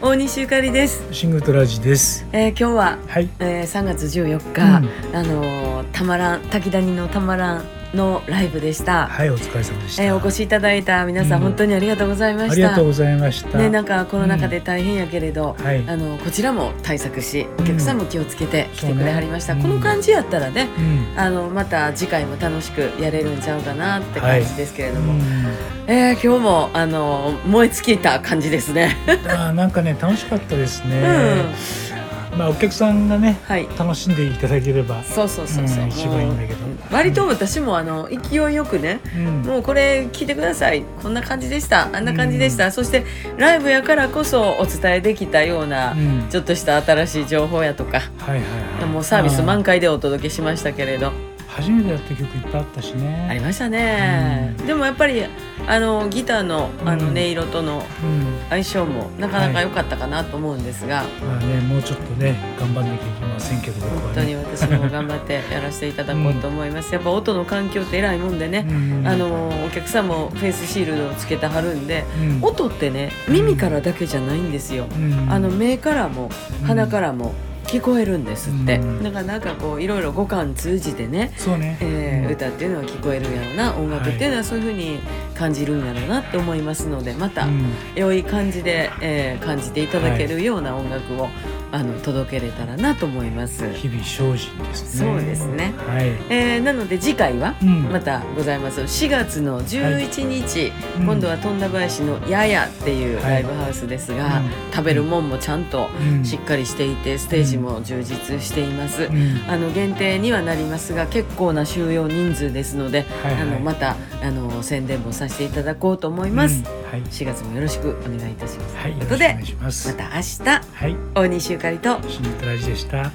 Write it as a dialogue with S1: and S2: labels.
S1: 大西ゆかりです。
S2: シングトラジです。
S1: えー、今日は、
S2: はい。
S1: えー、3月14日、
S2: うん
S1: あのーたまらん滝谷のたまらんのライブでした。
S2: はい、お疲れ様でした。
S1: えー、お越しいただいた皆さん、
S2: うん
S1: 本当にありがとうございました。
S2: ありがとうございました。
S1: ね、なんかコロナ禍で大変やけれど、
S2: はい。
S1: あのこちらも対策しお客さんも気をつけて来てくれはりました、
S2: そうね
S1: この感じやったらね
S2: うん。
S1: あのまた次回も楽しくやれるんちゃうかなって感じですけれども、
S2: うん
S1: えー今日もあの燃え尽きた感じですね。
S2: あーなんかね楽しかったです
S1: う
S2: ね。
S1: ん、
S2: まあお客さんがね
S1: はい。
S2: 楽しんでいただければ、
S1: そうそうそうそう、
S2: うん一番いいんだけど。
S1: 割と私もあの勢いよくね
S2: うん、
S1: もうこれ聞いてください。こんな感じでした。あんな感じでした、そしてライブやからこそお伝えできたような、
S2: うん。
S1: ちょっとした新しい情報やとか、
S2: はいはいはい。
S1: もうサービス
S2: あ
S1: 満開でお届けしましたけれど
S2: 初めてやった曲いっぱいあったしね。
S1: ありましたね、
S2: うん。
S1: でもやっぱりあのギターのあの
S2: うん。
S1: 音色との
S2: うん。
S1: 相性もなかなか良かったかなと思うんですが、
S2: まあねもうちょっとね頑張んなきゃいけませんけど僕は
S1: 本当に
S2: ね。
S1: 私も頑張ってやらせていただこうと思います、やっぱ音の環境って偉いもんでね、
S2: うん。
S1: あのお客さんもフェイスシールドをつけてはるんで
S2: うん。
S1: 音ってね耳からだけじゃないんですよ、
S2: うん。
S1: あの目からも鼻からも聞こえるんですって、
S2: うん
S1: だからなんかこういろいろ五感通じてね、
S2: そうね。
S1: えー
S2: うん
S1: 歌っていうのは聞こえるんやろうな音楽っていうのはそういうふうに感じるんやろうなって思いますのでまた
S2: うん。
S1: 良い感じで、えー感じていただけるような音楽を、あの届けれたらなと思います。
S2: 日々精進ですね。
S1: そうですね。
S2: はい。
S1: えーなので次回は
S2: うん。
S1: またございます。4月の11日、
S2: うん。
S1: 今度は富田林のややっていうライブハウスですが、
S2: はいうん。
S1: 食べるもんもちゃんと
S2: うん。
S1: しっかりしていてステージも充実しています、
S2: うん。
S1: あの限定にはなりますが結構な収容人数ですので、
S2: はいはい。
S1: あのまたあの宣伝もさせていただこうと思います、
S2: うんはい。
S1: 4月もよろしくお願いいたします、
S2: はい。
S1: ということで
S2: ま
S1: た明日
S2: はい。
S1: 大西ゆかりと
S2: シングトラジでした。